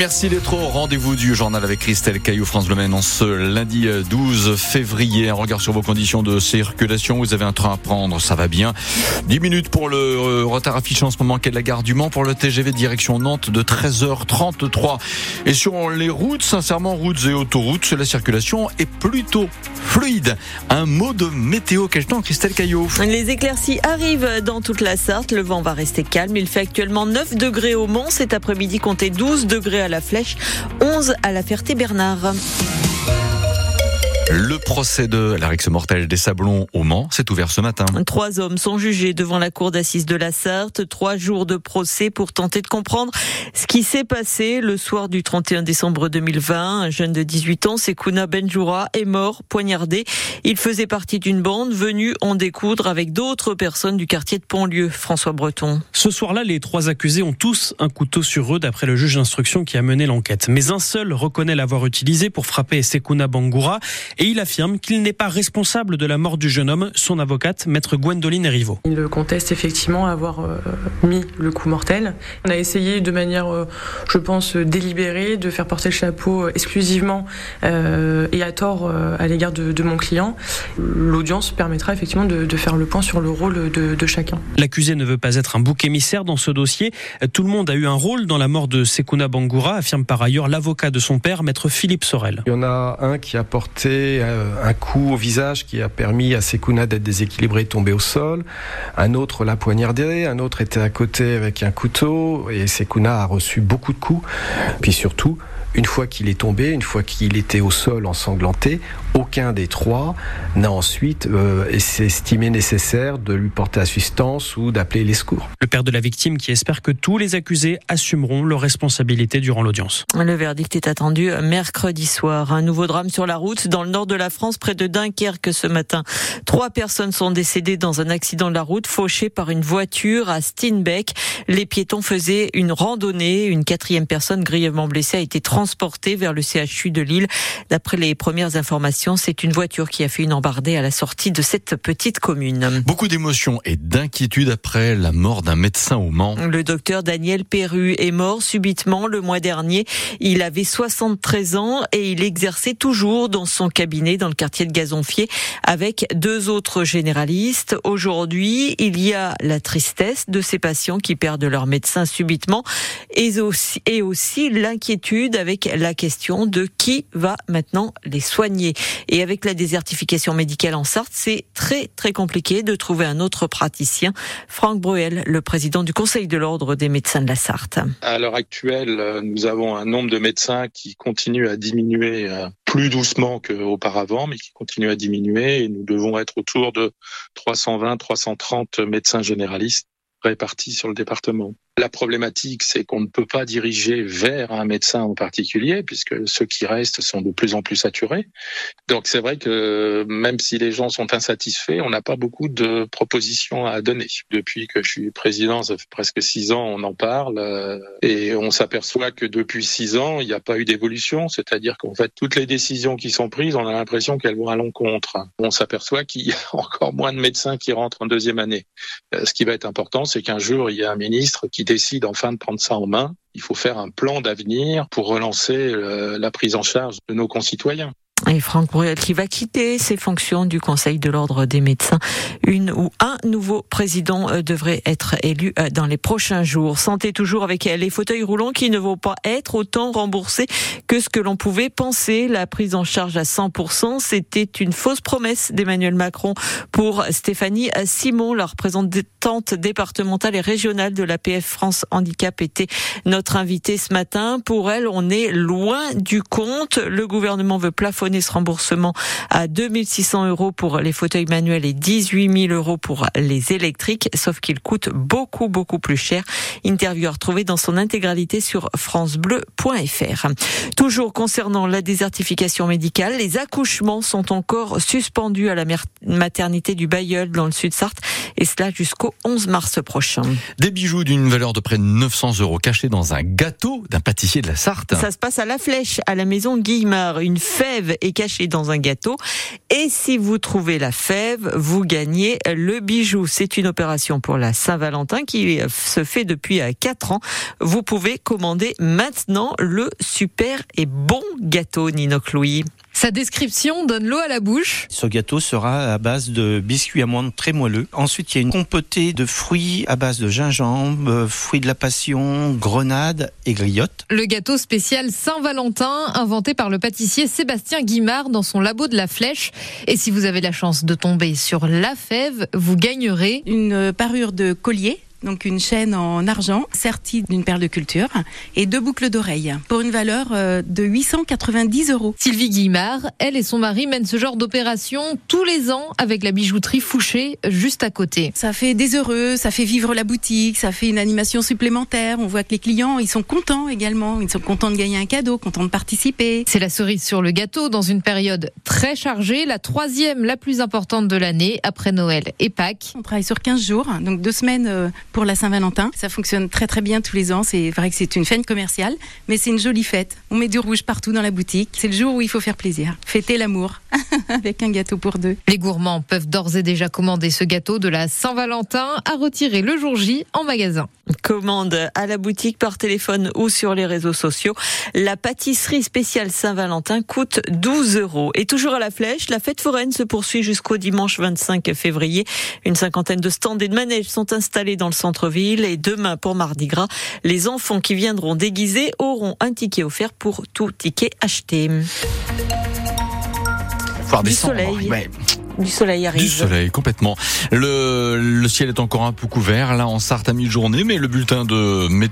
Merci d'être au rendez-vous du journal avec Christelle Caillou, France Bleu en ce lundi 12 février. Un regard sur vos conditions de circulation. Vous avez un train à prendre, ça va bien. 10 minutes pour le euh, retard affiché en ce moment qu'est la gare du Mans pour le TGV direction Nantes de 13h33. Et sur les routes, sincèrement, routes et autoroutes, la circulation est plutôt fluide. Un mot de météo, quel temps Christelle Caillou Les éclaircies arrivent dans toute la Sarthe. Le vent va rester calme. Il fait actuellement 9 degrés au Mans. Cet après-midi, comptez 12 degrés à la Flèche, 11 à la Ferté-Bernard. Le procès de la rixe mortelle des Sablons au Mans s'est ouvert ce matin. Trois hommes sont jugés devant la cour d'assises de la Sarthe. Trois jours de procès pour tenter de comprendre ce qui s'est passé le soir du 31 décembre 2020. Un jeune de 18 ans, Sekouna Benjoura, est mort, poignardé. Il faisait partie d'une bande venue en découdre avec d'autres personnes du quartier de Pontlieu. François Breton. Ce soir-là, les trois accusés ont tous un couteau sur eux d'après le juge d'instruction qui a mené l'enquête. Mais un seul reconnaît l'avoir utilisé pour frapper Sekouna Bangoura et il affirme qu'il n'est pas responsable de la mort du jeune homme, son avocate, maître Gwendoline Rivaud. Il conteste effectivement avoir euh, mis le coup mortel. On a essayé de manière, euh, je pense, délibérée de faire porter le chapeau euh, exclusivement et à tort à l'égard de, mon client. L'audience permettra effectivement de, faire le point sur le rôle de, de chacun. L'accusé ne veut pas être un bouc émissaire dans ce dossier. Tout le monde a eu un rôle dans la mort de Sekuna Bangoura, affirme par ailleurs l'avocat de son père, maître Philippe Sorel. Il y en a un qui a porté un coup au visage qui a permis à Sekuna d'être déséquilibré et tomber au sol. Un autre l'a poignardé, un autre était à côté avec un couteau et Sekuna a reçu beaucoup de coups. Puis surtout, une fois qu'il est tombé, une fois qu'il était au sol ensanglanté, aucun des trois n'a ensuite euh, estimé nécessaire de lui porter assistance ou d'appeler les secours. Le père de la victime qui espère que tous les accusés assumeront leurs responsabilités durant l'audience. Le verdict est attendu mercredi soir. Un nouveau drame sur la route dans le nord de la France, près de Dunkerque ce matin. Trois personnes sont décédées dans un accident de la route fauché par une voiture à Steenbeck. Les piétons faisaient une randonnée. Une quatrième personne grièvement blessée a été transporté vers le CHU de Lille. D'après les premières informations, c'est une voiture qui a fait une embardée à la sortie de cette petite commune. Beaucoup d'émotions et d'inquiétude après la mort d'un médecin au Mans. Le docteur Daniel Perru est mort subitement le mois dernier. Il avait 73 ans et il exerçait toujours dans son cabinet dans le quartier de Gazonfier avec deux autres généralistes. Aujourd'hui, il y a la tristesse de ces patients qui perdent leur médecin subitement et aussi, et aussi l'inquiétude avec avec la question de qui va maintenant les soigner. Et avec la désertification médicale en Sarthe, c'est très très compliqué de trouver un autre praticien. Franck Bruel, le président du Conseil de l'ordre des médecins de la Sarthe. À l'heure actuelle, nous avons un nombre de médecins qui continue à diminuer euh, plus doucement qu'auparavant, mais qui continue à diminuer et nous devons être autour de 320, 330 médecins généralistes répartis sur le département. La problématique, c'est qu'on ne peut pas diriger vers un médecin en particulier, puisque ceux qui restent sont de plus en plus saturés. Donc c'est vrai que même si les gens sont insatisfaits, on n'a pas beaucoup de propositions à donner. Depuis que je suis président, ça fait presque six ans, on en parle, euh, et on s'aperçoit que depuis six ans, il n'y a pas eu d'évolution, c'est-à-dire qu'en fait, toutes les décisions qui sont prises, on a l'impression qu'elles vont à l'encontre. On s'aperçoit qu'il y a encore moins de médecins qui rentrent en deuxième année. Euh, ce qui va être important, c'est qu'un jour, il y a un ministre qui décide enfin de prendre ça en main, il faut faire un plan d'avenir pour relancer euh, la prise en charge de nos concitoyens. Et Franck Bruel qui va quitter ses fonctions du Conseil de l'ordre des médecins. Une ou un nouveau président euh, devrait être élu euh, dans les prochains jours. Santé toujours avec les fauteuils roulants qui ne vont pas être autant remboursés que ce que l'on pouvait penser. La prise en charge à 100%, c'était une fausse promesse d'Emmanuel Macron pour Stéphanie Simon, la représentante départementale et régionale de l'APF France Handicap était notre invitée ce matin. Pour elle, on est loin du compte. Le gouvernement veut plafonner ce remboursement à 2600 euros pour les fauteuils manuels et 18 000 euros pour les électriques, sauf qu'ils coûtent beaucoup, beaucoup plus cher. Interview à retrouver dans son intégralité sur francebleu.fr. Toujours concernant la désertification médicale, les accouchements sont encore suspendus à la maternité du Bayeul dans le sud-Sarthe et cela jusqu'au 11 mars prochain. Des bijoux d'une valeur de près de 900 euros cachés dans un gâteau d'un pâtissier de la Sarthe. Ça se passe à la Flèche, à la maison Guillemard. Une fève est caché dans un gâteau. Et si vous trouvez la fève, vous gagnez le bijou. C'est une opération pour la Saint-Valentin qui se fait depuis 4 ans. Vous pouvez commander maintenant le super et bon gâteau Nino Louis. Sa description donne l'eau à la bouche. Ce gâteau sera à base de biscuits amandes très moelleux. Ensuite, il y a une compotée de fruits à base de gingembre, fruits de la passion, grenade et griotte. Le gâteau spécial Saint-Valentin, inventé par le pâtissier Sébastien Guimard dans son labo de la Flèche. Et si vous avez la chance de tomber sur la fève, vous gagnerez une parure de collier donc une chaîne en argent sertie d'une perle de culture et deux boucles d'oreilles pour une valeur euh, de 890 euros. Sylvie Guimard, elle et son mari mènent ce genre d'opération tous les ans avec la bijouterie Fouché juste à côté. Ça fait des heureux, ça fait vivre la boutique, ça fait une animation supplémentaire. On voit que les clients, ils sont contents également, ils sont contents de gagner un cadeau, contents de participer. C'est la cerise sur le gâteau dans une période très chargée, la troisième la plus importante de l'année après Noël et Pâques. On travaille sur 15 jours, donc deux semaines euh, pour la Saint-Valentin. Ça fonctionne très très bien tous les ans. C'est vrai que c'est une fête commerciale, mais c'est une jolie fête. On met du rouge partout dans la boutique. C'est le jour où il faut faire plaisir, fêter l'amour avec un gâteau pour deux. Les gourmands peuvent d'ores et déjà commander ce gâteau de la Saint-Valentin à retirer le jour J en magasin. Commande à la boutique par téléphone ou sur les réseaux sociaux. La pâtisserie spéciale Saint-Valentin coûte 12 euros. Et toujours à la flèche, la fête foraine se poursuit jusqu'au dimanche 25 février. Une cinquantaine de stands et de manèges sont installés dans le centre-ville et demain pour Mardi Gras, les enfants qui viendront déguisés auront un ticket offert pour tout ticket acheté. du soleil. Du soleil arrive. Du soleil, complètement. Le, le ciel est encore un peu couvert, là, en Sarthe à mi-journée, mais le bulletin de météo